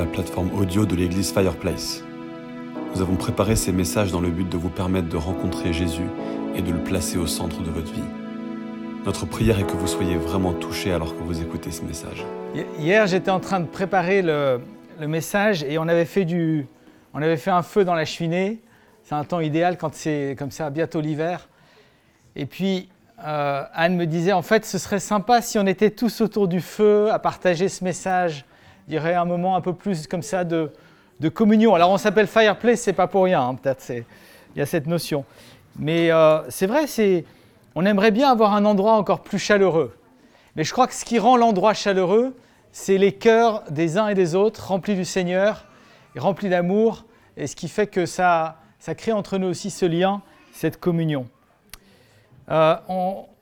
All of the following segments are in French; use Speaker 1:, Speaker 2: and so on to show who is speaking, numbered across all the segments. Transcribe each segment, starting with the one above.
Speaker 1: la plateforme audio de l'église Fireplace. Nous avons préparé ces messages dans le but de vous permettre de rencontrer Jésus et de le placer au centre de votre vie. Notre prière est que vous soyez vraiment touchés alors que vous écoutez ce message.
Speaker 2: Hier, j'étais en train de préparer le, message et on avait, fait du, on avait fait un feu dans la cheminée. C'est un temps idéal quand c'est comme ça, bientôt l'hiver. Et puis, euh, Anne me disait, en fait, ce serait sympa si on était tous autour du feu à partager ce message. Aurait un moment un peu plus comme ça de, communion. Alors, on s'appelle Fireplace, c'est pas pour rien, hein, peut-être, il y a cette notion. Mais euh, c'est vrai, on aimerait bien avoir un endroit encore plus chaleureux. Mais je crois que ce qui rend l'endroit chaleureux, c'est les cœurs des uns et des autres, remplis du Seigneur, remplis d'amour, et ce qui fait que ça, crée entre nous aussi ce lien, cette communion. Euh,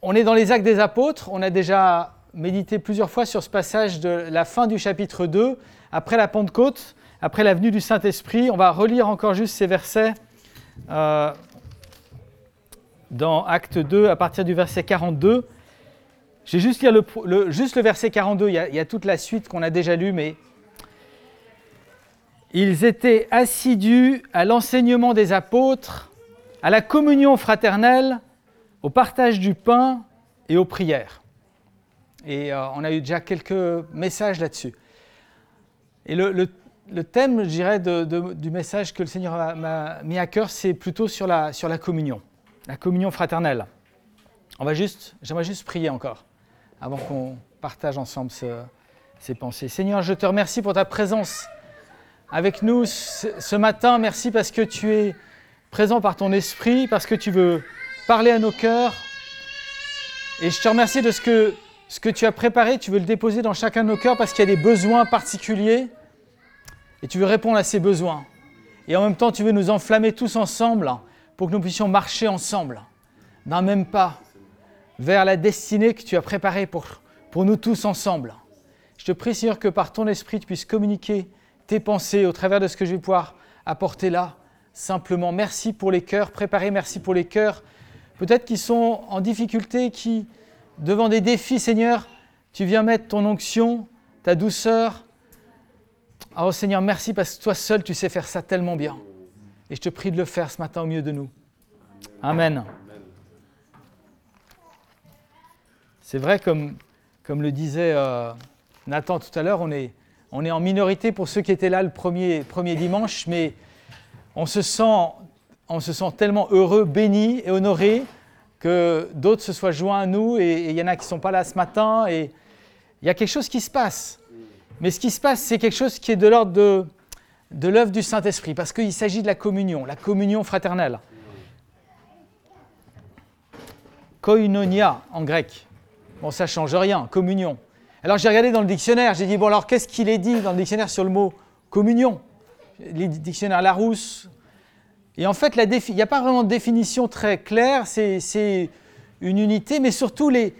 Speaker 2: on, est dans les actes des apôtres, on a déjà médité plusieurs fois sur ce passage de la fin du chapitre 2, après la Pentecôte, après la venue du Saint-Esprit. On va relire encore juste ces versets euh, dans Acte 2 à partir du verset 42. Je vais juste lire le, le, juste le verset 42, il y, a, il y a toute la suite qu'on a déjà lue, mais ils étaient assidus à l'enseignement des apôtres, à la communion fraternelle, au partage du pain et aux prières. Et euh, on a eu déjà quelques messages là-dessus. Et le, thème, je dirais, du message que le Seigneur m'a mis à cœur, c'est plutôt sur la, communion, la communion fraternelle. On va juste, j'aimerais juste prier encore, avant qu'on partage ensemble ce, ces pensées. Seigneur, je te remercie pour ta présence avec nous ce matin. Merci parce que tu es présent par ton esprit, parce que tu veux parler à nos cœurs. Et je te remercie de ce que, ce que tu as préparé, tu veux le déposer dans chacun de nos cœurs parce qu'il y a des besoins particuliers et tu veux répondre à ces besoins. Et en même temps, tu veux nous enflammer tous ensemble pour que nous puissions marcher ensemble, d'un même pas, vers la destinée que tu as préparée pour, pour nous tous ensemble. Je te prie, Seigneur, que par ton esprit, tu puisses communiquer tes pensées au travers de ce que je vais pouvoir apporter là. Simplement, merci pour les cœurs préparés, merci pour les cœurs peut-être qui sont en difficulté, qui, devant des défis, Seigneur, tu viens mettre ton onction, ta douceur. Oh Seigneur, merci parce que toi seul, tu sais faire ça tellement bien. Et je te prie de le faire ce matin au milieu de nous. Amen. C'est vrai, comme, le disait euh, Nathan tout à l'heure, on est, en minorité pour ceux qui étaient là le premier, premier dimanche, mais on se sent on se sent tellement heureux, béni et honoré que d'autres se soient joints à nous et il y en a qui ne sont pas là ce matin et il y a quelque chose qui se passe. Mais ce qui se passe, c'est quelque chose qui est de l'ordre de, de l'œuvre du Saint-Esprit parce qu'il s'agit de la communion, la communion fraternelle. Koinonia en grec. Bon, ça change rien, communion. Alors j'ai regardé dans le dictionnaire, j'ai dit, bon alors qu'est-ce qu'il est dit dans le dictionnaire sur le mot communion? Les dictionnaires Larousse, et en fait, il n'y a pas vraiment de définition très claire, c'est une unité, mais surtout les,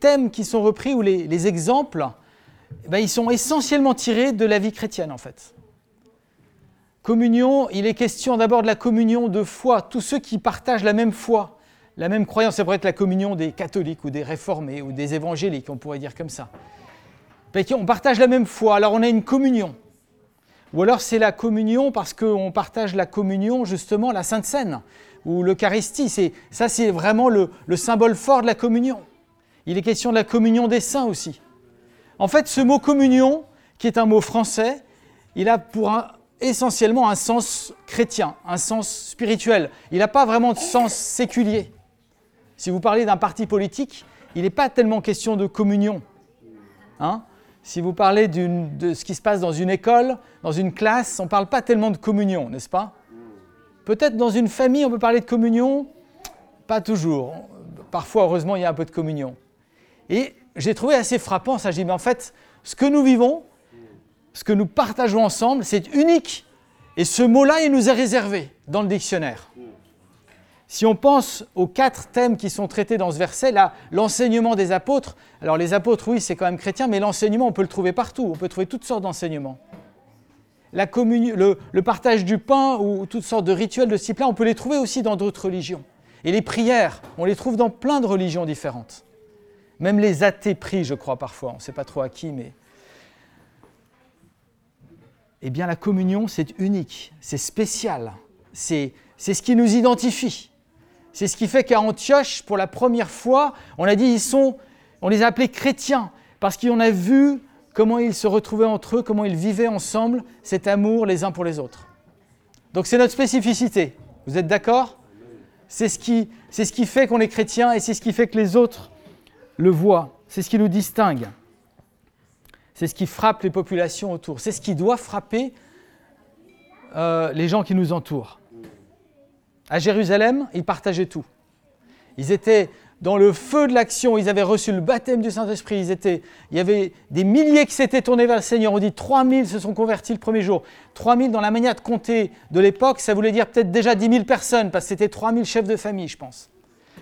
Speaker 2: thèmes qui sont repris ou les, les exemples, ben, ils sont essentiellement tirés de la vie chrétienne en fait. Communion, il est question d'abord de la communion de foi, tous ceux qui partagent la même foi, la même croyance, ça pourrait être la communion des catholiques ou des réformés ou des évangéliques, on pourrait dire comme ça. Ben, on partage la même foi, alors on a une communion. Ou alors c'est la communion parce qu'on partage la communion, justement, la Sainte Seine, ou l'Eucharistie. Ça, c'est vraiment le, le, symbole fort de la communion. Il est question de la communion des saints aussi. En fait, ce mot communion, qui est un mot français, il a pour essentiellement un sens chrétien, un sens spirituel. Il n'a pas vraiment de sens séculier. Si vous parlez d'un parti politique, il n'est pas tellement question de communion. Hein? Si vous parlez de ce qui se passe dans une école, dans une classe, on ne parle pas tellement de communion, n'est-ce pas? Peut-être dans une famille, on peut parler de communion, pas toujours. Parfois, heureusement, il y a un peu de communion. Et j'ai trouvé assez frappant ça. J'ai dit, mais en fait, ce que nous vivons, ce que nous partageons ensemble, c'est unique. Et ce mot-là, il nous est réservé dans le dictionnaire. Si on pense aux quatre thèmes qui sont traités dans ce verset, là, l'enseignement des apôtres, alors les apôtres, oui, c'est quand même chrétien, mais l'enseignement, on peut le trouver partout, on peut trouver toutes sortes d'enseignements. La le, le, partage du pain ou toutes sortes de rituels de ce type-là, on peut les trouver aussi dans d'autres religions. Et les prières, on les trouve dans plein de religions différentes. Même les athées prient, je crois, parfois, on ne sait pas trop à qui, mais... eh bien la communion, c'est unique, c'est spécial, c'est ce qui nous identifie. C'est ce qui fait qu'à Antioche, pour la première fois, on a dit ils sont, on les a appelés chrétiens parce qu'on a vu comment ils se retrouvaient entre eux, comment ils vivaient ensemble cet amour les uns pour les autres. Donc c'est notre spécificité. Vous êtes d'accord? C'est ce, qui, fait qu'on est chrétien et c'est ce qui fait que les autres le voient. C'est ce qui nous distingue. C'est ce qui frappe les populations autour. C'est ce qui doit frapper euh, les gens qui nous entourent. À Jérusalem, ils partageaient tout. Ils étaient dans le feu de l'action, ils avaient reçu le baptême du Saint-Esprit, ils étaient, il y avait des milliers qui s'étaient tournés vers le Seigneur. On dit 3000 se sont convertis le premier jour. 3000 dans la manière de compter de l'époque, ça voulait dire peut-être déjà 10 000 personnes, parce que c'était 3000 chefs de famille, je pense.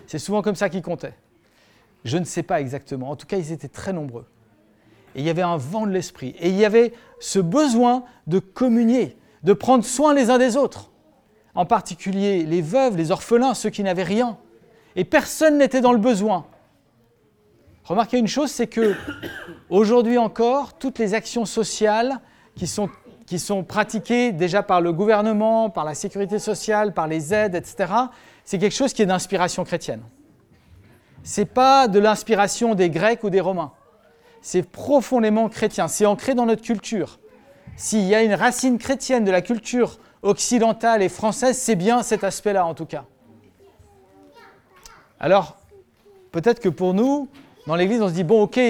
Speaker 2: C'est souvent comme ça qu'ils comptaient. Je ne sais pas exactement. En tout cas, ils étaient très nombreux. Et il y avait un vent de l'esprit. Et il y avait ce besoin de communier, de prendre soin les uns des autres. En particulier les veuves, les orphelins, ceux qui n'avaient rien et personne n'était dans le besoin. Remarquez une chose, c'est que aujourd'hui encore, toutes les actions sociales qui sont, qui sont pratiquées déjà par le gouvernement, par la sécurité sociale, par les aides, etc., c'est quelque chose qui est d'inspiration chrétienne. Ce n'est pas de l'inspiration des Grecs ou des Romains. C'est profondément chrétien, c'est ancré dans notre culture. S'il y a une racine chrétienne de la culture occidentale et française, c'est bien cet aspect-là en tout cas. Alors, peut-être que pour nous, dans l'Église, on se dit, bon, ok,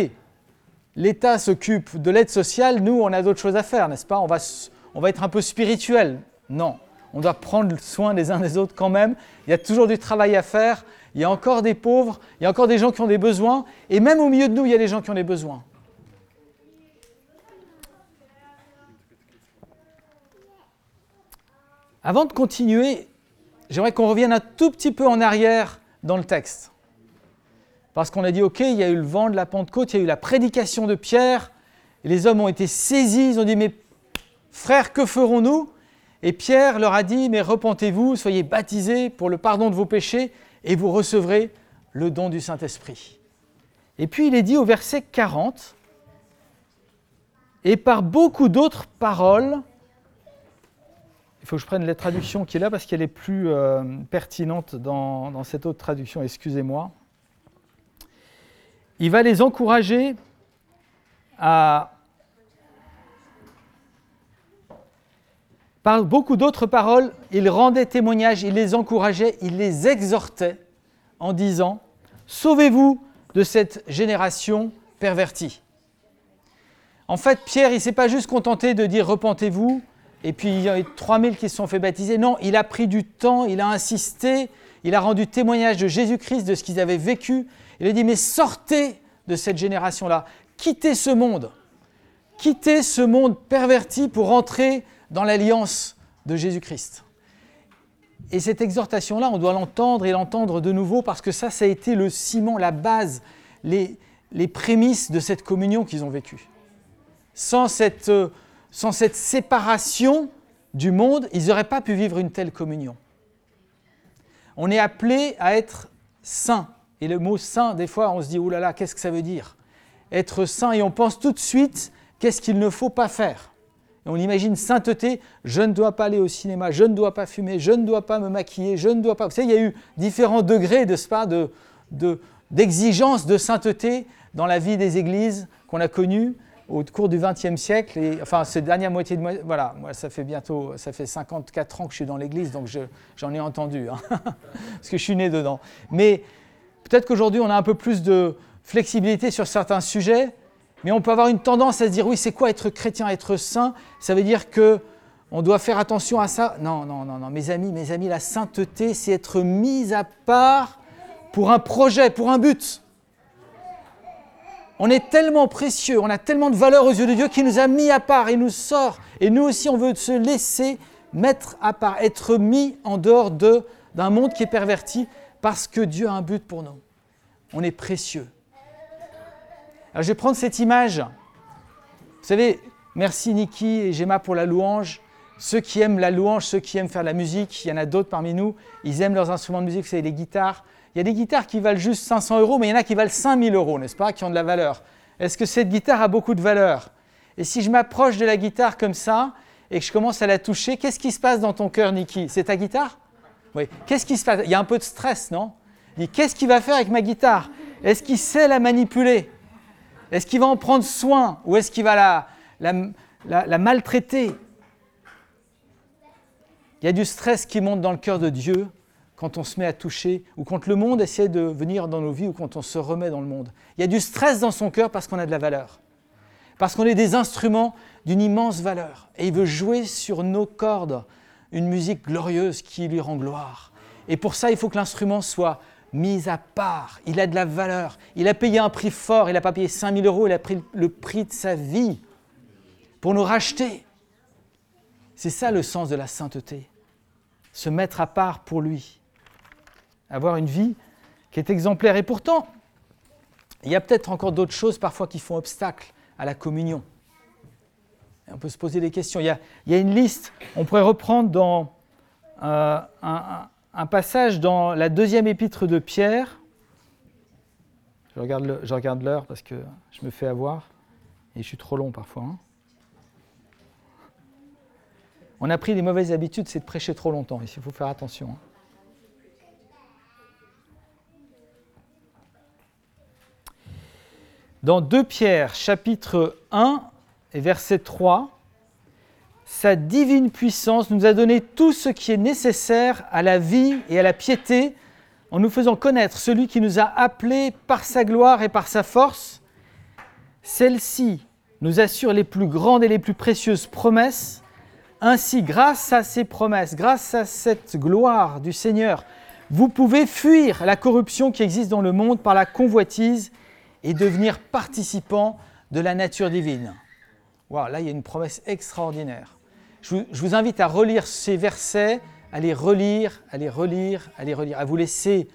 Speaker 2: l'État s'occupe de l'aide sociale, nous, on a d'autres choses à faire, n'est-ce pas? On va, on va être un peu spirituel. Non, on doit prendre soin des uns des autres quand même. Il y a toujours du travail à faire. Il y a encore des pauvres, il y a encore des gens qui ont des besoins. Et même au milieu de nous, il y a des gens qui ont des besoins. Avant de continuer, j'aimerais qu'on revienne un tout petit peu en arrière dans le texte. Parce qu'on a dit, OK, il y a eu le vent de la Pentecôte, il y a eu la prédication de Pierre, les hommes ont été saisis, ils ont dit, mais frères, que ferons-nous? Et Pierre leur a dit, mais repentez-vous, soyez baptisés pour le pardon de vos péchés, et vous recevrez le don du Saint-Esprit. Et puis il est dit au verset 40, et par beaucoup d'autres paroles, faut que je prenne la traduction qui est là parce qu'elle est plus euh, pertinente dans, cette autre traduction, excusez-moi. Il va les encourager à... Par beaucoup d'autres paroles, il rendait témoignage, il les encourageait, il les exhortait en disant, Sauvez-vous de cette génération pervertie. En fait, Pierre, il ne s'est pas juste contenté de dire repentez-vous, et puis il y a eu 3000 qui se sont fait baptiser. Non, il a pris du temps, il a insisté, il a rendu témoignage de Jésus-Christ, de ce qu'ils avaient vécu. Il a dit, mais sortez de cette génération-là, quittez ce monde, quittez ce monde perverti pour entrer dans l'alliance de Jésus-Christ. Et cette exhortation-là, on doit l'entendre et l'entendre de nouveau parce que ça, ça a été le ciment, la base, les, les prémices de cette communion qu'ils ont vécue. Sans cette euh, sans cette séparation du monde, ils n'auraient pas pu vivre une telle communion. On est appelé à être saint. Et le mot saint, des fois, on se dit, oh là qu'est-ce que ça veut dire? Être saint, et on pense tout de suite, qu'est-ce qu'il ne faut pas faire? On imagine sainteté, je ne dois pas aller au cinéma, je ne dois pas fumer, je ne dois pas me maquiller, je ne dois pas... Vous savez, il y a eu différents degrés, de ce pas, d'exigence de, de sainteté dans la vie des églises qu'on a connues au cours du XXe siècle, et, enfin cette dernière moitié de voilà, moi ça fait bientôt, ça fait 54 ans que je suis dans l'Église, donc j'en ai entendu, hein, parce que je suis né dedans. Mais peut-être qu'aujourd'hui on a un peu plus de flexibilité sur certains sujets, mais on peut avoir une tendance à se dire oui, c'est quoi être chrétien, être saint? Ça veut dire que on doit faire attention à ça? Non, non, non, non, mes amis, mes amis, la sainteté, c'est être mis à part pour un projet, pour un but. On est tellement précieux, on a tellement de valeur aux yeux de Dieu qui nous a mis à part et nous sort. Et nous aussi, on veut se laisser mettre à part, être mis en dehors d'un monde qui est perverti parce que Dieu a un but pour nous. On est précieux. Alors je vais prendre cette image. Vous savez, merci Niki et Gemma pour la louange. Ceux qui aiment la louange, ceux qui aiment faire de la musique, il y en a d'autres parmi nous, ils aiment leurs instruments de musique, vous savez, les guitares. Il y a des guitares qui valent juste 500 euros, mais il y en a qui valent 5000 euros, n'est-ce pas, qui ont de la valeur. Est-ce que cette guitare a beaucoup de valeur? Et si je m'approche de la guitare comme ça, et que je commence à la toucher, qu'est-ce qui se passe dans ton cœur, Niki? C'est ta guitare? Oui. Qu'est-ce qui se passe? Il y a un peu de stress, non? Qu'est-ce qu'il va faire avec ma guitare? Est-ce qu'il sait la manipuler? Est-ce qu'il va en prendre soin? Ou est-ce qu'il va la, la, la maltraiter? Il y a du stress qui monte dans le cœur de Dieu quand on se met à toucher, ou quand le monde essaie de venir dans nos vies, ou quand on se remet dans le monde. Il y a du stress dans son cœur parce qu'on a de la valeur, parce qu'on est des instruments d'une immense valeur, et il veut jouer sur nos cordes une musique glorieuse qui lui rend gloire. Et pour ça, il faut que l'instrument soit mis à part, il a de la valeur, il a payé un prix fort, il n'a pas payé 5000 euros, il a pris le prix de sa vie pour nous racheter. C'est ça le sens de la sainteté, se mettre à part pour lui avoir une vie qui est exemplaire. Et pourtant, il y a peut-être encore d'autres choses parfois qui font obstacle à la communion. on peut se poser des questions. Il y, a, une liste, on pourrait reprendre dans euh, un, passage dans la deuxième épître de Pierre. Je regarde l'heure parce que je me fais avoir et je suis trop long parfois. Hein. On a pris des mauvaises habitudes, c'est de prêcher trop longtemps. Il faut faire attention. Hein. Dans 2 Pierre chapitre 1 et verset 3, sa divine puissance nous a donné tout ce qui est nécessaire à la vie et à la piété en nous faisant connaître celui qui nous a appelés par sa gloire et par sa force. Celle-ci nous assure les plus grandes et les plus précieuses promesses. Ainsi, grâce à ces promesses, grâce à cette gloire du Seigneur, vous pouvez fuir la corruption qui existe dans le monde par la convoitise et devenir participant de la nature divine. Wow, là, il y a une promesse extraordinaire. Je vous, invite à relire ces versets, à les relire, à les relire, à les relire, à vous laisser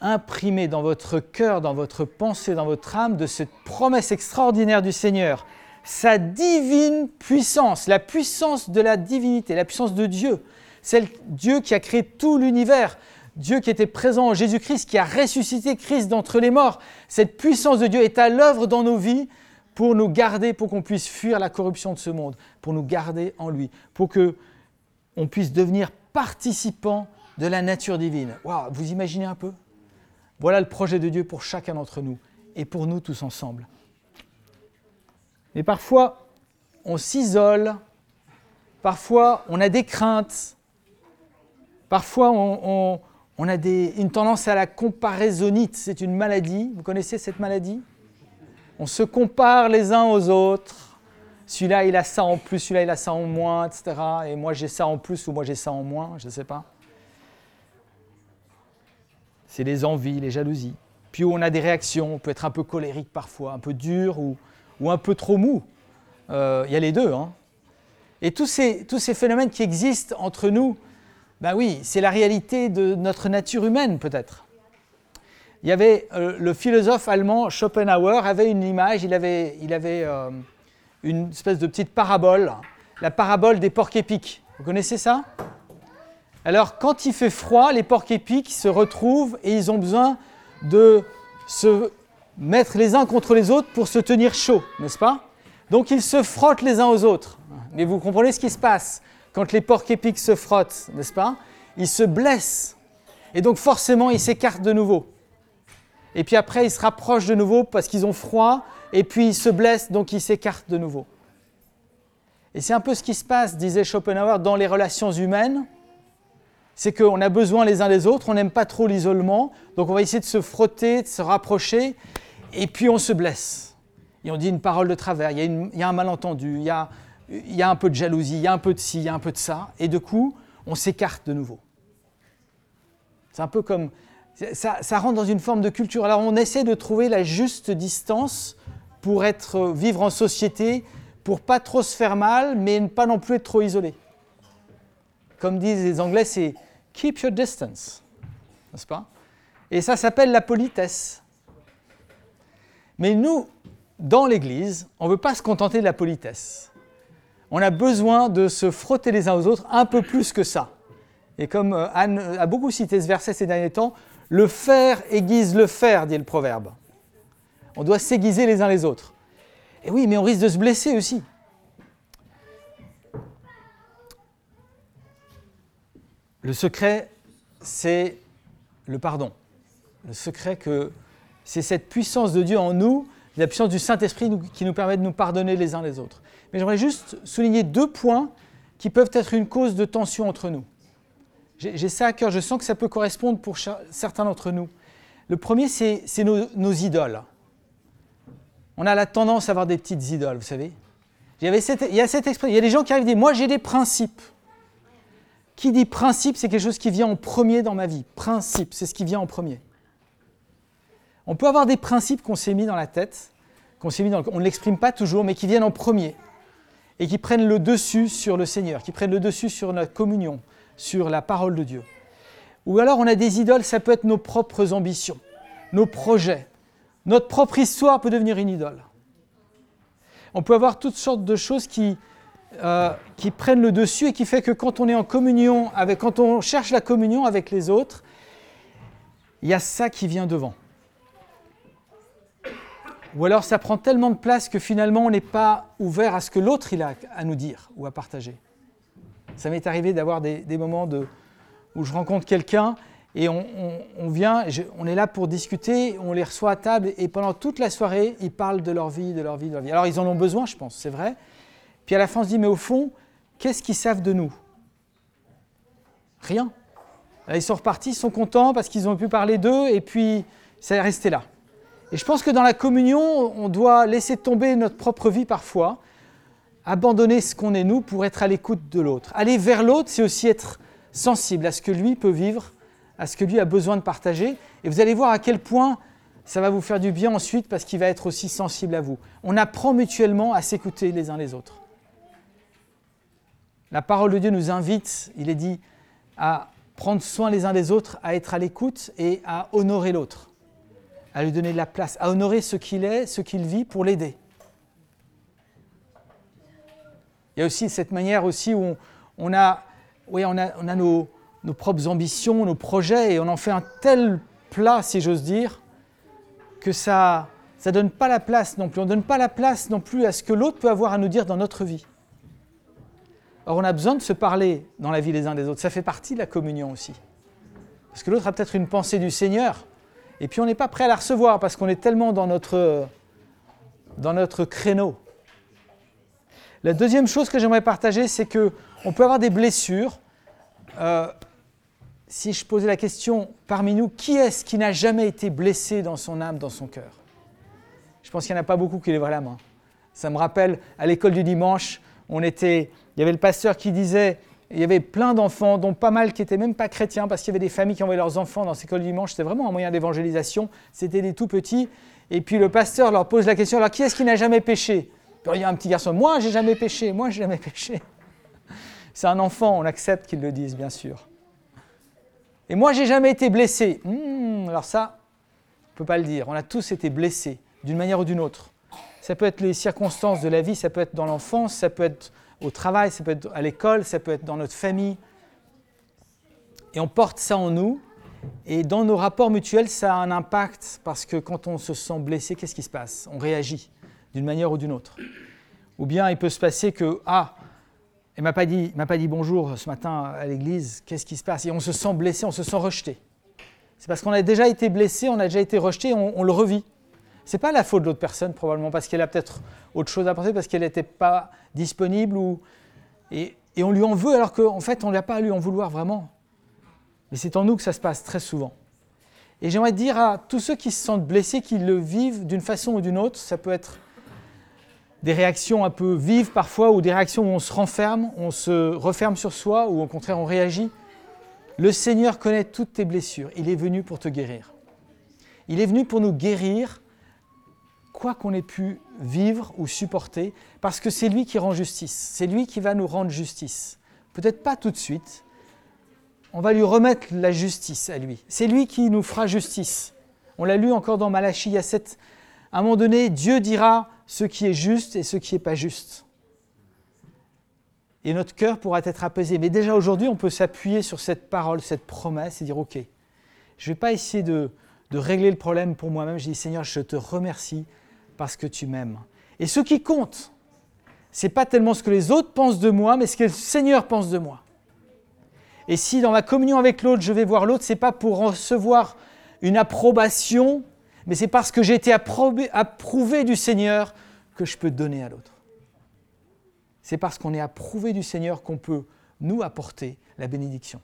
Speaker 2: imprimer dans votre cœur, dans votre pensée, dans votre âme de cette promesse extraordinaire du Seigneur. Sa divine puissance, la puissance de la divinité, la puissance de Dieu, celle Dieu qui a créé tout l'univers, Dieu qui était présent en Jésus-Christ, qui a ressuscité Christ d'entre les morts. Cette puissance de Dieu est à l'œuvre dans nos vies pour nous garder, pour qu'on puisse fuir la corruption de ce monde, pour nous garder en lui, pour que on puisse devenir participant de la nature divine. Wow, vous imaginez un peu? Voilà le projet de Dieu pour chacun d'entre nous et pour nous tous ensemble. Mais parfois, on s'isole, parfois on a des craintes, parfois on a une tendance à la comparaisonite, c'est une maladie. Vous connaissez cette maladie? On se compare les uns aux autres. Celui-là, il a ça en plus, celui-là, il a ça en moins, etc. Et moi, j'ai ça en plus ou moi, j'ai ça en moins, je ne sais pas. C'est les envies, les jalousies. Puis on a des réactions, on peut être un peu colérique parfois, un peu dur ou, un peu trop mou. Euh, il y a les deux. Hein. Et tous ces phénomènes qui existent entre nous, ben oui, c'est la réalité de notre nature humaine peut-être. Il y avait euh, le philosophe allemand Schopenhauer avait une image, il avait, il euh, une espèce de petite parabole, la parabole des porcs épics. Vous connaissez ça? Alors quand il fait froid, les porcs épics se retrouvent et ils ont besoin de se mettre les uns contre les autres pour se tenir chaud, n'est-ce pas? Donc ils se frottent les uns aux autres. Mais vous comprenez ce qui se passe? Quand les porcs épics se frottent, n'est-ce pas Ils se blessent. Et donc forcément, ils s'écartent de nouveau. Et puis après, ils se rapprochent de nouveau parce qu'ils ont froid. Et puis ils se blessent, donc ils s'écartent de nouveau. Et c'est un peu ce qui se passe, disait Schopenhauer, dans les relations humaines. C'est qu'on a besoin les uns des autres, on n'aime pas trop l'isolement, donc on va essayer de se frotter, de se rapprocher, et puis on se blesse. Et on dit une parole de travers, il y a, il y a un malentendu, il y a, il y a un peu de jalousie, il y a un peu de ci, il y a un peu de ça, et de coup, on s'écarte de nouveau. C'est un peu comme... Ça, rentre dans une forme de culture. Alors on essaie de trouver la juste distance pour être, vivre en société, pour pas trop se faire mal, mais ne pas non plus être trop isolé. Comme disent les Anglais, c'est keep your distance, n'est-ce pas? Et ça s'appelle la politesse. Mais nous, dans l'Église, on ne veut pas se contenter de la politesse on a besoin de se frotter les uns aux autres un peu plus que ça. Et comme euh, Anne euh, a beaucoup cité ce verset ces derniers temps, le fer aiguise le fer, dit le proverbe. On doit s'aiguiser les uns les autres. Et oui, mais on risque de se blesser aussi. Le secret, c'est le pardon. Le secret que c'est cette puissance de Dieu en nous, la puissance du Saint-Esprit qui nous permet de nous pardonner les uns les autres. Mais j'aimerais juste souligner deux points qui peuvent être une cause de tension entre nous. J'ai ça à cœur, je sens que ça peut correspondre pour certains d'entre nous. Le premier, c'est nos, idoles. On a la tendance à avoir des petites idoles, vous savez. Il y, a cette expression, il y a des gens qui arrivent et disent, moi j'ai des principes. Qui dit principe, c'est quelque chose qui vient en premier dans ma vie. Principe, c'est ce qui vient en premier. On peut avoir des principes qu'on s'est mis dans la tête, qu'on s'est mis on ne l'exprime pas toujours, mais qui viennent en premier et qui prennent le dessus sur le Seigneur, qui prennent le dessus sur notre communion, sur la parole de Dieu. Ou alors on a des idoles, ça peut être nos propres ambitions, nos projets. Notre propre histoire peut devenir une idole. On peut avoir toutes sortes de choses qui, euh, qui prennent le dessus et qui fait que quand on est en communion, avec, quand on cherche la communion avec les autres, il y a ça qui vient devant. Ou alors ça prend tellement de place que finalement on n'est pas ouvert à ce que l'autre il a à nous dire ou à partager. Ça m'est arrivé d'avoir des, moments de, où je rencontre quelqu'un et on, vient, on est là pour discuter, on les reçoit à table et pendant toute la soirée, ils parlent de leur vie, de leur vie, de leur vie. Alors ils en ont besoin, je pense, c'est vrai. Puis à la fin, on se dit, mais au fond, qu'est-ce qu'ils savent de nous? Rien. ils sont repartis, ils sont contents parce qu'ils ont pu parler d'eux et puis ça est resté là. Et je pense que dans la communion, on doit laisser tomber notre propre vie parfois, abandonner ce qu'on est nous pour être à l'écoute de l'autre. Aller vers l'autre, c'est aussi être sensible à ce que lui peut vivre, à ce que lui a besoin de partager. Et vous allez voir à quel point ça va vous faire du bien ensuite parce qu'il va être aussi sensible à vous. On apprend mutuellement à s'écouter les uns les autres. La parole de Dieu nous invite, il est dit, à prendre soin les uns des autres, à être à l'écoute et à honorer l'autre à lui donner de la place, à honorer ce qu'il est, ce qu'il vit pour l'aider. Il y a aussi cette manière aussi où on, a, oui, on a, nos, nos, propres ambitions, nos projets, et on en fait un tel plat, si j'ose dire, que ça ne donne pas la place non plus. On ne donne pas la place non plus à ce que l'autre peut avoir à nous dire dans notre vie. Or, on a besoin de se parler dans la vie les uns des autres. Ça fait partie de la communion aussi. Parce que l'autre a peut-être une pensée du Seigneur, et puis on n'est pas prêt à la recevoir parce qu'on est tellement dans notre, dans notre créneau. La deuxième chose que j'aimerais partager, c'est qu'on peut avoir des blessures. Euh, si je posais la question parmi nous, qui est-ce qui n'a jamais été blessé dans son âme, dans son cœur? Je pense qu'il n'y en a pas beaucoup qui lèveraient la main. Ça me rappelle, à l'école du dimanche, on était, il y avait le pasteur qui disait il y avait plein d'enfants, dont pas mal qui n'étaient même pas chrétiens, parce qu'il y avait des familles qui envoyaient leurs enfants dans ces écoles du dimanche. C'était vraiment un moyen d'évangélisation. C'était des tout petits. Et puis le pasteur leur pose la question alors qui est-ce qui n'a jamais péché? Il y a un petit garçon moi, j'ai jamais péché, moi, j'ai jamais péché. C'est un enfant, on accepte qu'ils le disent, bien sûr. Et moi, j'ai jamais été blessé. Hmm, alors ça, on ne peut pas le dire. On a tous été blessés, d'une manière ou d'une autre. Ça peut être les circonstances de la vie, ça peut être dans l'enfance, ça peut être au travail, ça peut être à l'école, ça peut être dans notre famille. Et on porte ça en nous. Et dans nos rapports mutuels, ça a un impact parce que quand on se sent blessé, qu'est-ce qui se passe? On réagit d'une manière ou d'une autre. Ou bien il peut se passer que, ah, elle m'a pas, dit, m'a pas dit bonjour ce matin à l'église, qu'est-ce qui se passe? Et on se sent blessé, on se sent rejeté. C'est parce qu'on a déjà été blessé, on a déjà été rejeté, on le revit. Ce n'est pas la faute de l'autre personne, probablement, parce qu'elle a peut-être autre chose à penser, parce qu'elle n'était pas disponible, ou... et, on lui en veut, alors qu'en fait, on n'a pas à lui en vouloir vraiment. Mais c'est en nous que ça se passe très souvent. Et j'aimerais dire à tous ceux qui se sentent blessés, qui le vivent d'une façon ou d'une autre, ça peut être des réactions un peu vives parfois, ou des réactions où on se renferme, on se referme sur soi, ou au contraire on réagit. Le Seigneur connaît toutes tes blessures. Il est venu pour te guérir. Il est venu pour nous guérir quoi qu'on ait pu vivre ou supporter, parce que c'est lui qui rend justice, c'est lui qui va nous rendre justice. Peut-être pas tout de suite, on va lui remettre la justice à lui. C'est lui qui nous fera justice. On l'a lu encore dans Malachie, il y a cette... À un moment donné, Dieu dira ce qui est juste et ce qui n'est pas juste. Et notre cœur pourra être apaisé. Mais déjà aujourd'hui, on peut s'appuyer sur cette parole, cette promesse et dire, OK, je ne vais pas essayer de régler le problème pour moi-même. Je dis, Seigneur, je te remercie parce que tu m'aimes. Et ce qui compte, c'est pas tellement ce que les autres pensent de moi, mais ce que le Seigneur pense de moi. Et si dans ma communion avec l'autre, je vais voir l'autre, ce n'est pas pour recevoir une approbation, mais c'est parce que j'ai été approuvé du Seigneur que je peux donner à l'autre. C'est parce qu'on est approuvé du Seigneur qu'on peut nous apporter la bénédiction.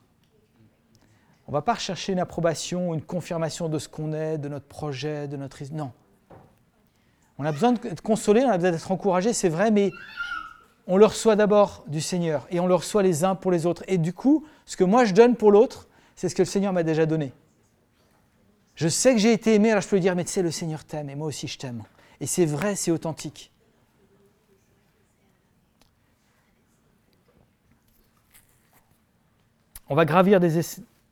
Speaker 2: On ne va pas rechercher une approbation, une confirmation de ce qu'on est, de notre projet, de notre... Non. On a besoin de consoler, on a besoin d'être encouragé, c'est vrai, mais on le reçoit d'abord du Seigneur et on le reçoit les uns pour les autres. Et du coup, ce que moi je donne pour l'autre, c'est ce que le Seigneur m'a déjà donné. Je sais que j'ai été aimé, alors je peux lui dire, mais tu sais, le Seigneur t'aime et moi aussi je t'aime. Et c'est vrai, c'est authentique. On va gravir,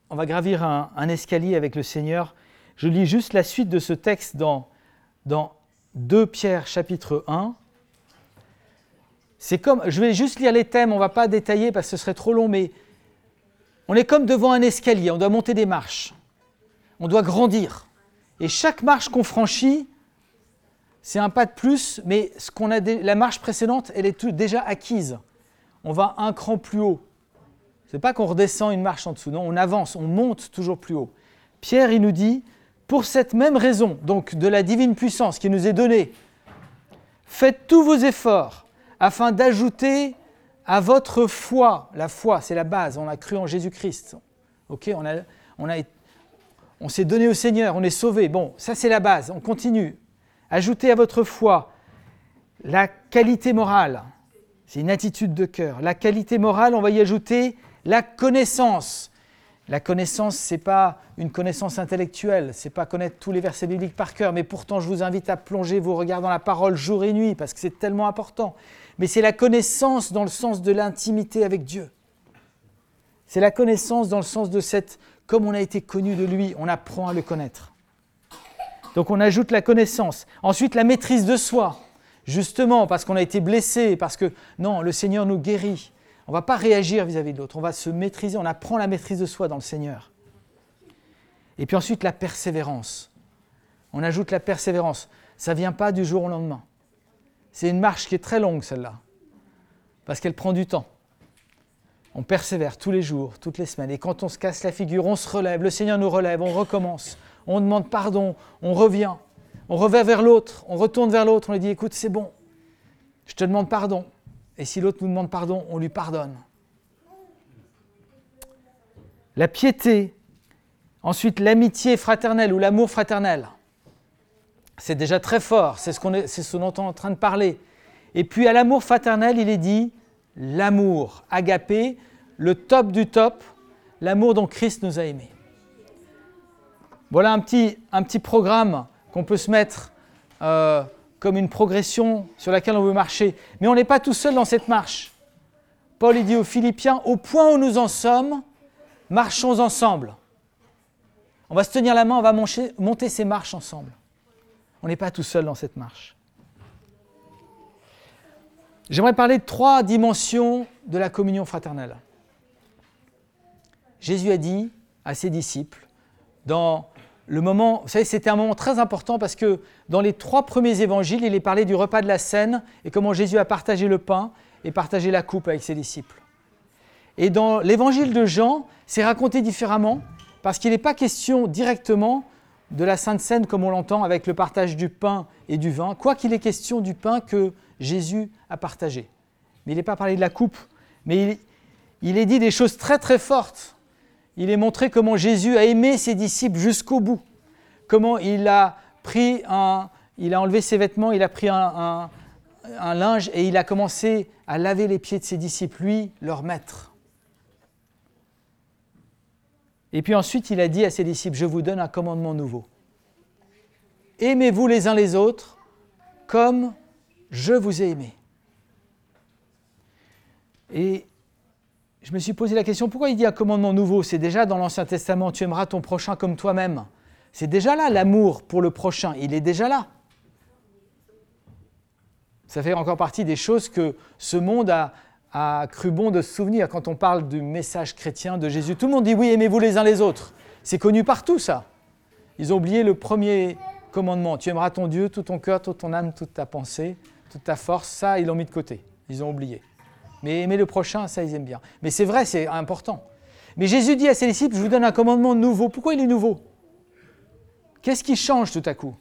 Speaker 2: on va gravir un, escalier avec le Seigneur. Je lis juste la suite de ce texte dans 2 Pierre chapitre 1. C'est comme, je vais juste lire les thèmes, on ne va pas détailler parce que ce serait trop long, mais on est comme devant un escalier, on doit monter des marches, on doit grandir. Et chaque marche qu'on franchit, c'est un pas de plus, mais ce qu'on a, la marche précédente, elle est déjà acquise. On va un cran plus haut. Ce n'est pas qu'on redescend une marche en dessous, non, on avance, on monte toujours plus haut. Pierre, il nous dit, pour cette même raison, donc de la divine puissance qui nous est donnée, faites tous vos efforts afin d'ajouter à votre foi, la foi, c'est la base, on a cru en Jésus-Christ. On, on s'est donné au Seigneur, on est sauvé. Bon, ça c'est la base, on continue. Ajoutez à votre foi la qualité morale, c'est une attitude de cœur. La qualité morale, on va y ajouter la connaissance. La connaissance, ce n'est pas une connaissance intellectuelle, ce n'est pas connaître tous les versets bibliques par cœur, mais pourtant je vous invite à plonger vos regards dans la parole jour et nuit, parce que c'est tellement important mais c'est la connaissance dans le sens de l'intimité avec Dieu. C'est la connaissance dans le sens de cette, comme on a été connu de lui, on apprend à le connaître. Donc on ajoute la connaissance. Ensuite, la maîtrise de soi. Justement, parce qu'on a été blessé, parce que non, le Seigneur nous guérit. On ne va pas réagir vis-à-vis de l'autre, on va se maîtriser, on apprend la maîtrise de soi dans le Seigneur. Et puis ensuite, la persévérance. On ajoute la persévérance. Ça ne vient pas du jour au lendemain. C'est une marche qui est très longue, celle-là, parce qu'elle prend du temps. On persévère tous les jours, toutes les semaines, et quand on se casse la figure, on se relève, le Seigneur nous relève, on recommence, on demande pardon, on revient, on revient vers l'autre, on retourne vers l'autre, on lui dit, écoute, c'est bon, je te demande pardon. Et si l'autre nous demande pardon, on lui pardonne. La piété, ensuite l'amitié fraternelle ou l'amour fraternel. C'est déjà très fort, c'est ce, qu'on est, en train de parler. Et puis à l'amour fraternel, il est dit l'amour, agapé, le top du top, l'amour dont Christ nous a aimés. Voilà un petit, un petit programme qu'on peut se mettre euh, comme une progression sur laquelle on veut marcher. Mais on n'est pas tout seul dans cette marche. Paul dit aux Philippiens, au point où nous en sommes, marchons ensemble. On va se tenir la main, on va monter ces marches ensemble. On n'est pas tout seul dans cette marche. J'aimerais parler de trois dimensions de la communion fraternelle. Jésus a dit à ses disciples, dans le moment, vous savez, c'était un moment très important parce que dans les trois premiers évangiles, il est parlé du repas de la scène et comment Jésus a partagé le pain et partagé la coupe avec ses disciples. Et dans l'évangile de Jean, c'est raconté différemment parce qu'il n'est pas question directement de la Sainte Seine comme on l'entend avec le partage du pain et du vin, quoi qu'il est question du pain que Jésus a partagé. Mais il n'est pas parlé de la coupe, mais il, est dit des choses très très fortes. Il est montré comment Jésus a aimé ses disciples jusqu'au bout, comment il a pris un, il a enlevé ses vêtements, il a pris un, linge et il a commencé à laver les pieds de ses disciples, lui, leur maître. Et puis ensuite, il a dit à ses disciples, je vous donne un commandement nouveau. Aimez-vous les uns les autres comme je vous ai aimé. Et je me suis posé la question, pourquoi il dit un commandement nouveau? C'est déjà dans l'Ancien Testament, tu aimeras ton prochain comme toi-même. C'est déjà là l'amour pour le prochain, il est déjà là. Ça fait encore partie des choses que ce monde a, cru bon de se souvenir quand on parle du message chrétien de Jésus. Tout le monde dit oui, aimez-vous les uns les autres. C'est connu partout ça. Ils ont oublié le premier commandement. Tu aimeras ton Dieu, tout ton cœur, toute ton âme, toute ta pensée, toute ta force. Ça, ils l'ont mis de côté. Ils ont oublié. Mais aimer le prochain, ça, ils aiment bien. Mais c'est vrai, c'est important. Mais Jésus dit à ses disciples, je vous donne un commandement nouveau. Pourquoi il est nouveau? Qu'est-ce qui change tout à coup?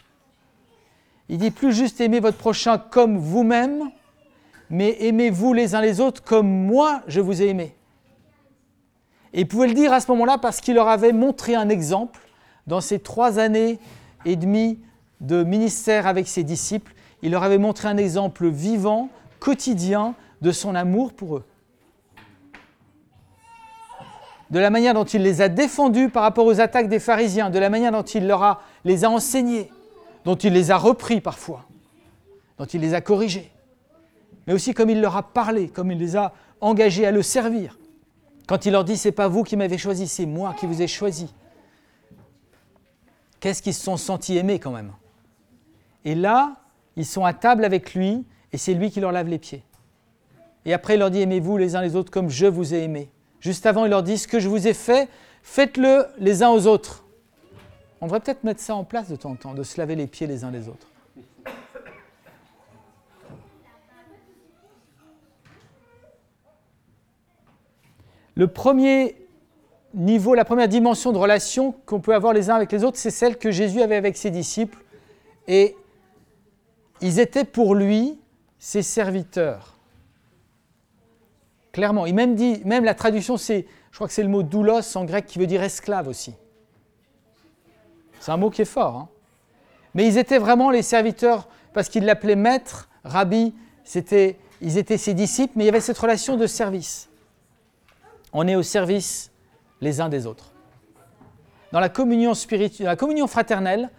Speaker 2: Il dit plus juste aimer votre prochain comme vous-même, mais aimez-vous les uns les autres comme moi je vous ai aimé. Et il pouvait le dire à ce moment-là parce qu'il leur avait montré un exemple dans ces trois années et demie de ministère avec ses disciples. Il leur avait montré un exemple vivant, quotidien, de son amour pour eux. De la manière dont il les a défendus par rapport aux attaques des pharisiens, de la manière dont il leur a, les a enseignés, dont il les a repris parfois, dont il les a corrigés, mais aussi comme il leur a parlé, comme il les a engagés à le servir. Quand il leur dit, c'est pas vous qui m'avez choisi, c'est moi qui vous ai choisi. Qu'est-ce qu'ils se sont sentis aimés quand même? Et là, ils sont à table avec lui et c'est lui qui leur lave les pieds. Et après, il leur dit, aimez-vous les uns les autres comme je vous ai aimé. Juste avant, il leur dit, ce que je vous ai fait, faites-le les uns aux autres. On devrait peut-être mettre ça en place de temps en temps, de se laver les pieds les uns les autres. Le premier niveau, la première dimension de relation qu'on peut avoir les uns avec les autres, c'est celle que Jésus avait avec ses disciples. Et ils étaient pour lui ses serviteurs. Clairement. Il même dit, même la traduction, c'est, je crois que c'est le mot doulos en grec qui veut dire esclave aussi. C'est un mot qui est fort. Hein. Mais ils étaient vraiment les serviteurs parce qu'ils l'appelaient maître, rabbi, c'était, ils étaient ses disciples, mais il y avait cette relation de service on est au service les uns des autres. Dans la communion spirituelle, la communion fraternelle,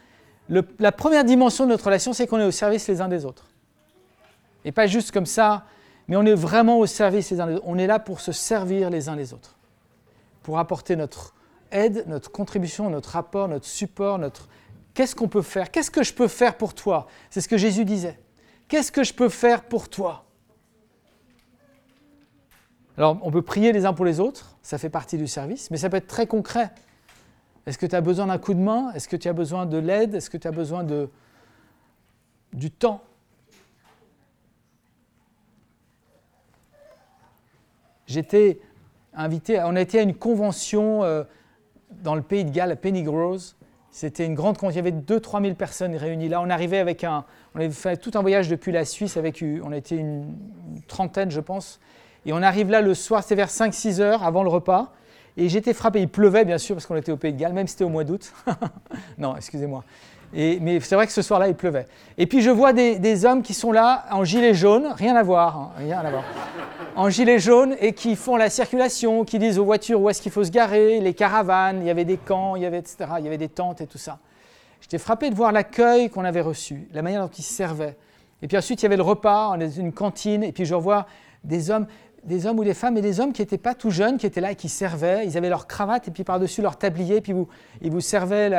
Speaker 2: la première dimension de notre relation, c'est qu'on est au service les uns des autres. Et pas juste comme ça, mais on est vraiment au service les uns des autres. On est là pour se servir les uns les autres, pour apporter notre aide, notre contribution, notre rapport, notre support, notre... Qu'est-ce qu'on peut faire? Qu'est-ce que je peux faire pour toi? C'est ce que Jésus disait. Qu'est-ce que je peux faire pour toi? Alors, on peut prier les uns pour les autres, ça fait partie du service, mais ça peut être très concret. Est-ce que tu as besoin d'un coup de main? Est-ce que tu as besoin de l'aide? Est-ce que tu as besoin de, du temps? J'étais invité, on a été à une convention euh, dans le pays de Galles, à Pennygrows. C'était une grande convention, il y avait 2-3 000 personnes réunies là. On arrivait avec un, on avait fait tout un voyage depuis la Suisse avec, on a été une trentaine, je pense. Et on arrive là le soir, c'est vers 5-6 heures avant le repas. Et j'étais frappé, il pleuvait bien sûr parce qu'on était au Pays de Galles, même si c'était au mois d'août. non, excusez-moi. Mais c'est vrai que ce soir-là, il pleuvait. Et puis je vois des, hommes qui sont là en gilet jaune, rien à voir, hein, rien à voir. En gilet jaune et qui font la circulation, qui disent aux voitures où est-ce qu'il faut se garer, les caravanes, il y avait des camps, il y avait, etc., il y avait des tentes et tout ça. J'étais frappé de voir l'accueil qu'on avait reçu, la manière dont ils se servaient. Et puis ensuite, il y avait le repas, on était une cantine, et puis je vois des hommes, des hommes ou des femmes, et des hommes qui n'étaient pas tout jeunes, qui étaient là et qui servaient. Ils avaient leur cravate et puis par-dessus leur tablier, puis vous, ils vous servaient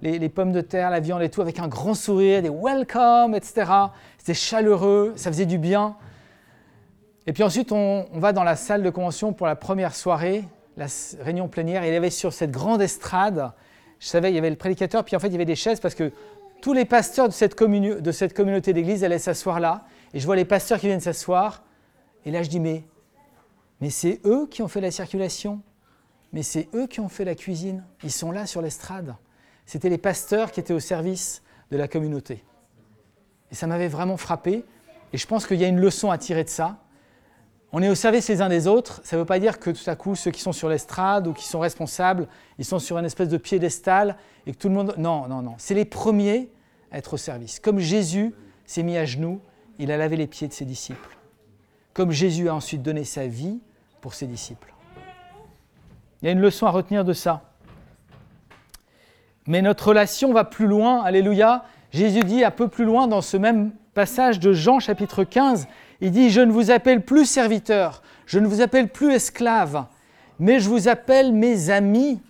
Speaker 2: les, pommes de terre, la viande et tout avec un grand sourire, des welcome, etc. C'était chaleureux, ça faisait du bien. Et puis ensuite, on, va dans la salle de convention pour la première soirée, la réunion plénière, et il y avait sur cette grande estrade, je savais, il y avait le prédicateur, puis en fait, il y avait des chaises parce que tous les pasteurs de cette communauté d'église allaient s'asseoir là. Et je vois les pasteurs qui viennent s'asseoir. Et là, je dis, mais mais c'est eux qui ont fait la circulation, mais c'est eux qui ont fait la cuisine. Ils sont là sur l'estrade. C'était les pasteurs qui étaient au service de la communauté. Et ça m'avait vraiment frappé. Et je pense qu'il y a une leçon à tirer de ça. On est au service les uns des autres. Ça ne veut pas dire que tout à coup, ceux qui sont sur l'estrade ou qui sont responsables, ils sont sur une espèce de piédestal et que tout le monde. Non, non, non. C'est les premiers à être au service. Comme Jésus s'est mis à genoux, il a lavé les pieds de ses disciples. Comme Jésus a ensuite donné sa vie pour ses disciples. Il y a une leçon à retenir de ça. Mais notre relation va plus loin, alléluia. Jésus dit un peu plus loin dans ce même passage de Jean chapitre 15, il dit, je ne vous appelle plus serviteur, je ne vous appelle plus esclave, mais je vous appelle mes amis.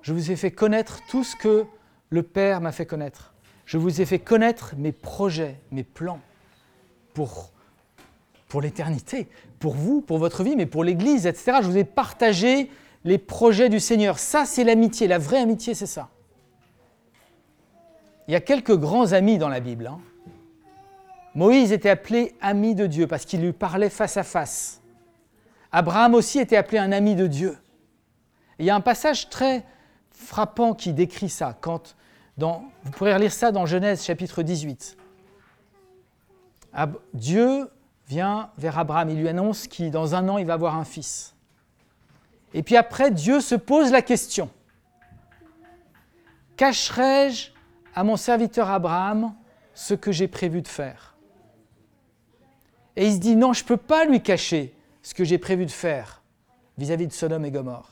Speaker 2: Je vous ai fait connaître tout ce que le Père m'a fait connaître. Je vous ai fait connaître mes projets, mes plans pour pour l'éternité, pour vous, pour votre vie, mais pour l'Église, etc. Je vous ai partagé les projets du Seigneur. Ça, c'est l'amitié. La vraie amitié, c'est ça. Il y a quelques grands amis dans la Bible. Hein. Moïse était appelé ami de Dieu parce qu'il lui parlait face à face. Abraham aussi était appelé un ami de Dieu. il y a un passage très frappant qui décrit ça. Quand, vous pourrez relire ça dans Genèse chapitre 18. Dieu vient vers Abraham, il lui annonce qu'il dans un an il va avoir un fils. Et puis après, Dieu se pose la question Cacherai-je à mon serviteur Abraham ce que j'ai prévu de faire? Et il se dit Non, je ne peux pas lui cacher ce que j'ai prévu de faire vis-à-vis de Sodome et Gomorre,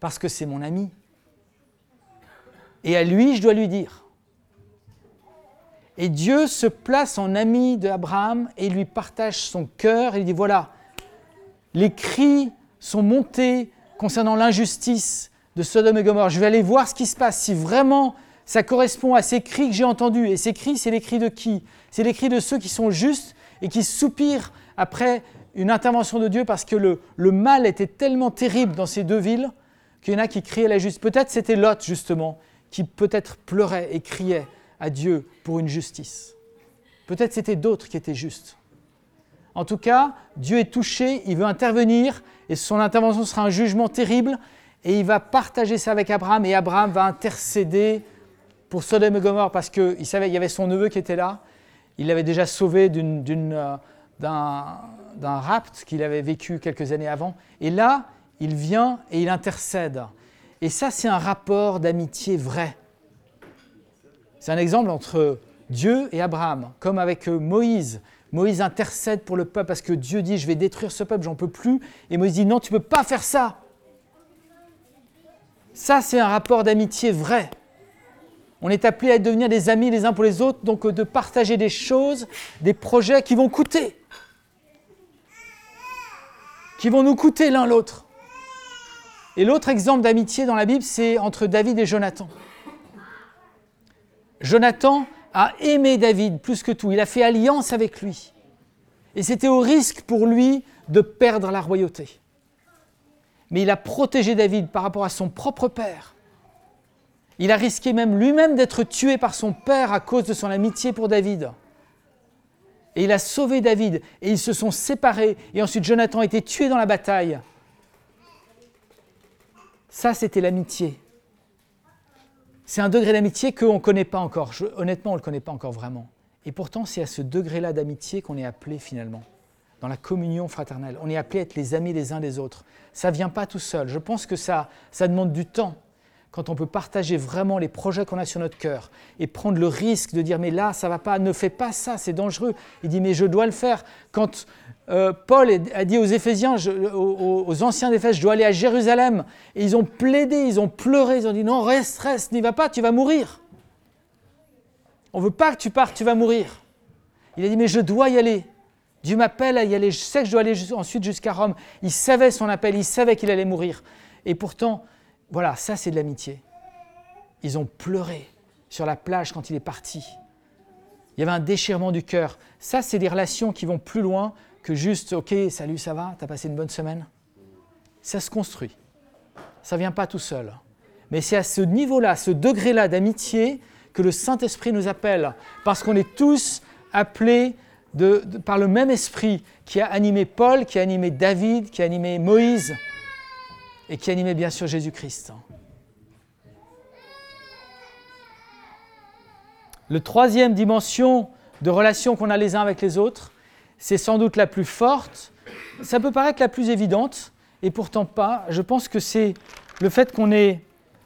Speaker 2: parce que c'est mon ami. Et à lui, je dois lui dire. Et Dieu se place en ami d'Abraham et lui partage son cœur il dit, voilà, les cris sont montés concernant l'injustice de Sodome et Gomorre. Je vais aller voir ce qui se passe. Si vraiment ça correspond à ces cris que j'ai entendus, et ces cris, c'est les cris de qui? C'est les cris de ceux qui sont justes et qui soupirent après une intervention de Dieu parce que le, le mal était tellement terrible dans ces deux villes qu'il y en a qui criaient la justice. Peut-être c'était Lot, justement, qui peut-être pleurait et criait à Dieu pour une justice. Peut-être c'était d'autres qui étaient justes. En tout cas, Dieu est touché, il veut intervenir, et son intervention sera un jugement terrible, et il va partager ça avec Abraham, et Abraham va intercéder pour Sodome et Gomorre, parce qu'il savait qu'il y avait son neveu qui était là, il l'avait déjà sauvé euh, d'un rapt qu'il avait vécu quelques années avant, et là, il vient et il intercède. Et ça, c'est un rapport d'amitié vrai. C'est un exemple entre Dieu et Abraham, comme avec euh, Moïse. Moïse intercède pour le peuple parce que Dieu dit, je vais détruire ce peuple, j'en peux plus. Et Moïse dit, non, tu ne peux pas faire ça. Ça, c'est un rapport d'amitié vrai. On est appelé à devenir des amis les uns pour les autres, donc euh, de partager des choses, des projets qui vont coûter, qui vont nous coûter l'un l'autre. Et l'autre exemple d'amitié dans la Bible, c'est entre David et Jonathan. Jonathan a aimé David plus que tout, il a fait alliance avec lui. Et c'était au risque pour lui de perdre la royauté. Mais il a protégé David par rapport à son propre père. Il a risqué même lui-même d'être tué par son père à cause de son amitié pour David. Et il a sauvé David et ils se sont séparés et ensuite Jonathan a été tué dans la bataille. Ça, c'était l'amitié. C'est un degré d'amitié qu'on ne connaît pas encore. honnêtement, on ne le connaît pas encore vraiment. Et pourtant, c'est à ce degré-là d'amitié qu'on est appelé finalement, dans la communion fraternelle. On est appelé à être les amis les uns des autres. Ça ne vient pas tout seul. Je pense que ça, ça demande du temps quand on peut partager vraiment les projets qu'on a sur notre cœur et prendre le risque de dire mais là ça va pas, ne fais pas ça, c'est dangereux. Il dit mais je dois le faire. Quand euh, Paul a dit aux Éphésiens, aux, anciens d'Éphèse, je dois aller à Jérusalem, et ils ont plaidé, ils ont pleuré, ils ont dit non reste, reste, n'y va pas, tu vas mourir. On veut pas que tu partes, tu vas mourir. Il a dit mais je dois y aller. Dieu m'appelle à y aller, je sais que je dois aller ensuite jusqu'à Rome. Il savait son appel, il savait qu'il allait mourir. Et pourtant, voilà, ça c'est de l'amitié. Ils ont pleuré sur la plage quand il est parti. Il y avait un déchirement du cœur. Ça, c'est des relations qui vont plus loin que juste OK, salut, ça va, t'as passé une bonne semaine. Ça se construit. Ça ne vient pas tout seul. Mais c'est à ce niveau-là, ce degré-là d'amitié que le Saint-Esprit nous appelle, parce qu'on est tous appelés par le même esprit qui a animé Paul, qui a animé David, qui a animé Moïse, et qui animait bien sûr Jésus-Christ. Le troisième dimension de relation qu'on a les uns avec les autres, c'est sans doute la plus forte. Ça peut paraître la plus évidente, et pourtant pas. Je pense que c'est le fait qu'on est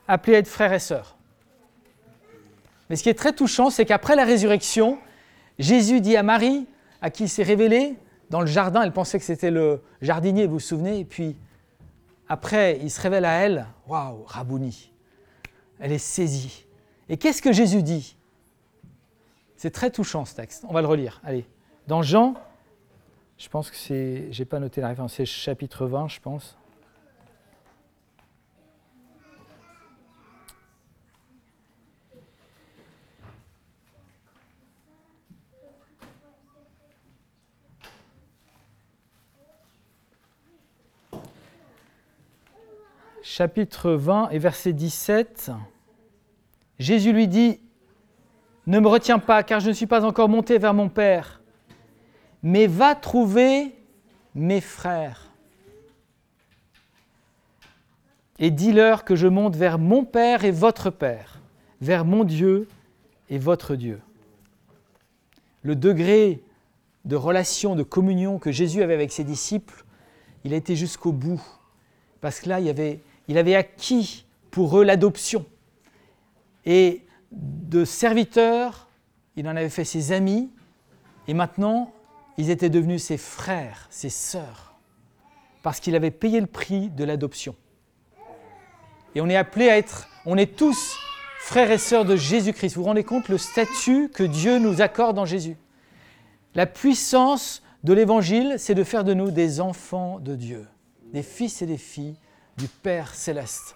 Speaker 2: appelé à être frères et sœurs. Mais ce qui est très touchant, c'est qu'après la résurrection, Jésus dit à Marie, à qui il s'est révélé, dans le jardin, elle pensait que c'était le jardinier, vous vous souvenez, et puis après, il se révèle à elle, waouh, Rabouni. Elle est saisie. Et qu'est-ce que Jésus dit? C'est très touchant ce texte. On va le relire. Allez. Dans Jean, je pense que c'est. J'ai pas noté la référence, c'est chapitre 20, je pense. chapitre 20 et verset 17, Jésus lui dit, Ne me retiens pas, car je ne suis pas encore monté vers mon Père, mais va trouver mes frères et dis-leur que je monte vers mon Père et votre Père, vers mon Dieu et votre Dieu. Le degré de relation, de communion que Jésus avait avec ses disciples, il a été jusqu'au bout. Parce que là, il avait, acquis pour eux l'adoption. Et de serviteurs, il en avait fait ses amis, et maintenant, ils étaient devenus ses frères, ses sœurs, parce qu'il avait payé le prix de l'adoption. Et on est appelé à être, on est tous frères et sœurs de Jésus-Christ. Vous vous rendez compte le statut que Dieu nous accorde en Jésus? La puissance de l'Évangile, c'est de faire de nous des enfants de Dieu, des fils et des filles du Père céleste.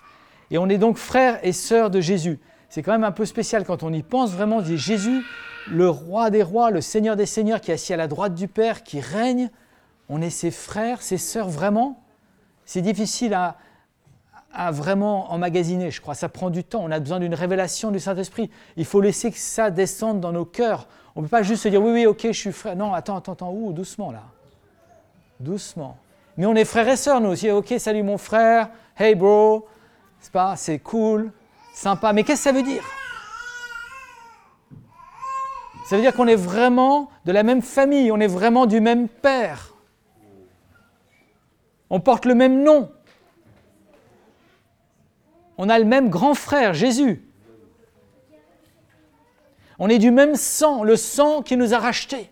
Speaker 2: Et on est donc frères et sœurs de Jésus. C'est quand même un peu spécial quand on y pense vraiment, dit Jésus, le roi des rois, le Seigneur des seigneurs qui est assis à la droite du Père, qui règne, on est ses frères, ses sœurs vraiment? C'est difficile à, à vraiment emmagasiner, je crois. Ça prend du temps. On a besoin d'une révélation du Saint-Esprit. Il faut laisser que ça descende dans nos cœurs. On ne peut pas juste se dire oui, oui, ok, je suis frère. Non, attends, attends, attends. Ouh, doucement là. Doucement. Mais on est frères et sœurs, nous aussi. Ok, salut mon frère. Hey bro. C'est pas, c'est cool, sympa. Mais qu'est-ce que ça veut dire? Ça veut dire qu'on est vraiment de la même famille. On est vraiment du même père. On porte le même nom. On a le même grand frère, Jésus. On est du même sang, le sang qui nous a rachetés.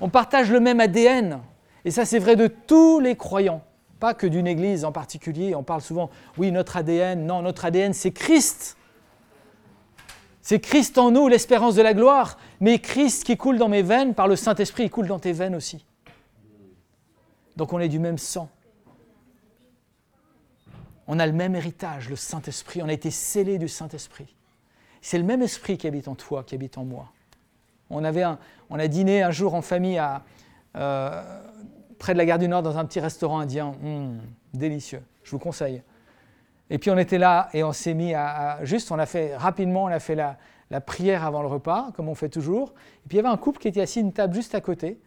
Speaker 2: On partage le même ADN. Et ça, c'est vrai de tous les croyants, pas que d'une église en particulier. On parle souvent, oui, notre ADN. Non, notre ADN, c'est Christ. C'est Christ en nous, l'espérance de la gloire. Mais Christ qui coule dans mes veines, par le Saint-Esprit, il coule dans tes veines aussi. Donc on est du même sang. On a le même héritage, le Saint-Esprit. On a été scellés du Saint-Esprit. C'est le même esprit qui habite en toi, qui habite en moi. On, avait on a dîné un jour en famille à, euh, près de la gare du Nord dans un petit restaurant indien. Hum, délicieux, je vous conseille. Et puis on était là et on s'est mis à, Juste, on a fait rapidement, on a fait la, prière avant le repas, comme on fait toujours. Et puis il y avait un couple qui était assis à une table juste à côté.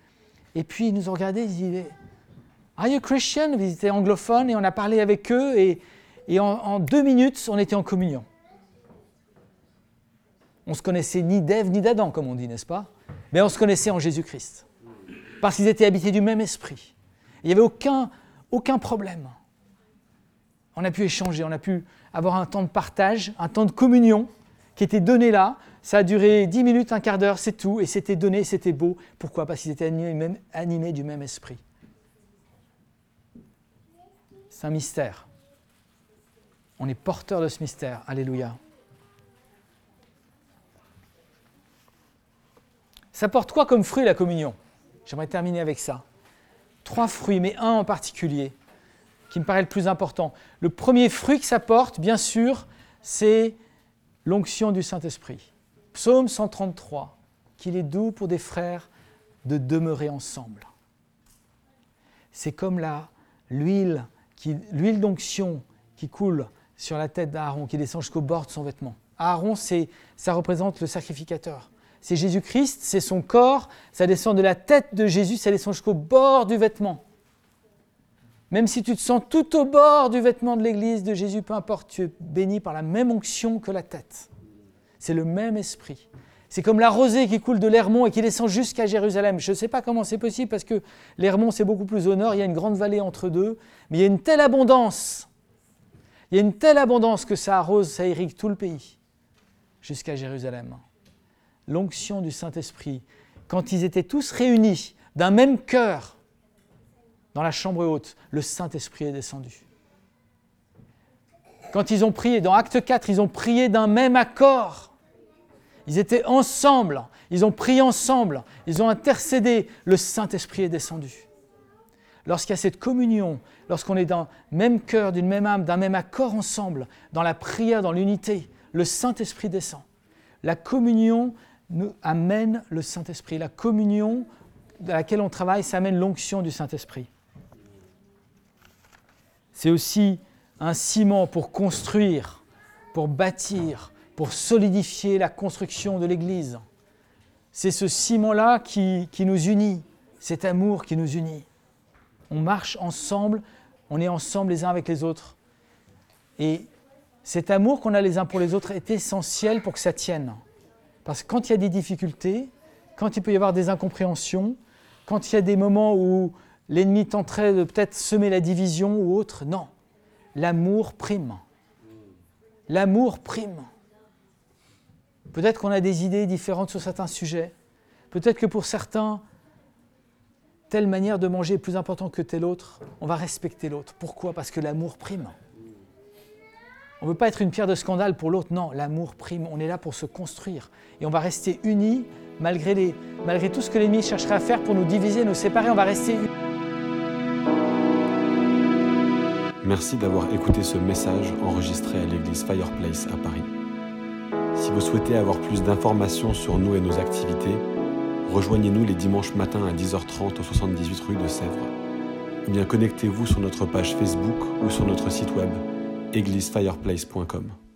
Speaker 2: Et puis ils nous ont regardés, ils disaient Are you Christian Ils étaient anglophones et on a parlé avec eux et, en, deux minutes, on était en communion. On se connaissait ni d'Ève ni d'Adam, comme on dit, n'est-ce pas? Mais on se connaissait en Jésus-Christ. Parce qu'ils étaient habités du même esprit. Il n'y avait aucun, problème. On a pu échanger, on a pu avoir un temps de partage, un temps de communion qui était donné là. Ça a duré dix minutes, un quart d'heure, c'est tout. Et c'était donné, c'était beau. Pourquoi? Parce qu'ils étaient animés du même esprit. C'est un mystère. On est porteur de ce mystère. Alléluia. Ça porte quoi comme fruit la communion? J'aimerais terminer avec ça. Trois fruits, mais un en particulier, qui me paraît le plus important. Le premier fruit que ça porte, bien sûr, c'est l'onction du Saint-Esprit. Psaume 133, qu'il est doux pour des frères de demeurer ensemble. C'est comme l'huile l'huile d'onction qui coule sur la tête d'Aaron, qui descend jusqu'au bord de son vêtement. Aaron, ça représente le sacrificateur. C'est Jésus-Christ, c'est son corps, ça descend de la tête de Jésus, ça descend jusqu'au bord du vêtement. Même si tu te sens tout au bord du vêtement de l'Église de Jésus, peu importe, tu es béni par la même onction que la tête. C'est le même esprit. C'est comme la rosée qui coule de l'Hermont et qui descend jusqu'à Jérusalem. Je ne sais pas comment c'est possible parce que l'Hermont, c'est beaucoup plus au nord, il y a une grande vallée entre deux, mais il y a une telle abondance, il y a une telle abondance que ça arrose, ça irrigue tout le pays jusqu'à Jérusalem. L'onction du Saint-Esprit, quand ils étaient tous réunis d'un même cœur dans la chambre haute, le Saint-Esprit est descendu. Quand ils ont prié, dans Acte 4, ils ont prié d'un même accord. Ils étaient ensemble, ils ont prié ensemble, ils ont intercédé, le Saint-Esprit est descendu. Lorsqu'il y a cette communion, lorsqu'on est d'un même cœur, d'une même âme, d'un même accord ensemble, dans la prière, dans l'unité, le Saint-Esprit descend. La communion nous amène le Saint-Esprit. La communion à laquelle on travaille, ça amène l'onction du Saint-Esprit. C'est aussi un ciment pour construire, pour bâtir, pour solidifier la construction de l'Église. C'est ce ciment-là qui, qui nous unit, cet amour qui nous unit. On marche ensemble, on est ensemble les uns avec les autres. Et cet amour qu'on a les uns pour les autres est essentiel pour que ça tienne. Parce que quand il y a des difficultés, quand il peut y avoir des incompréhensions, quand il y a des moments où l'ennemi tenterait de peut-être semer la division ou autre, non. L'amour prime. L'amour prime. Peut-être qu'on a des idées différentes sur certains sujets. Peut-être que pour certains, telle manière de manger est plus importante que telle autre. On va respecter l'autre. Pourquoi? Parce que l'amour prime. On ne veut pas être une pierre de scandale pour l'autre, non, l'amour prime, on est là pour se construire. Et on va rester unis malgré, les, malgré tout ce que l'ennemi chercherait à faire pour nous diviser, nous séparer, on va rester unis.
Speaker 1: Merci d'avoir écouté ce message enregistré à l'église Fireplace à Paris. Si vous souhaitez avoir plus d'informations sur nous et nos activités, rejoignez-nous les dimanches matins à 10h30 au 78 rue de Sèvres. Ou bien connectez-vous sur notre page Facebook ou sur notre site web églisefireplace.com.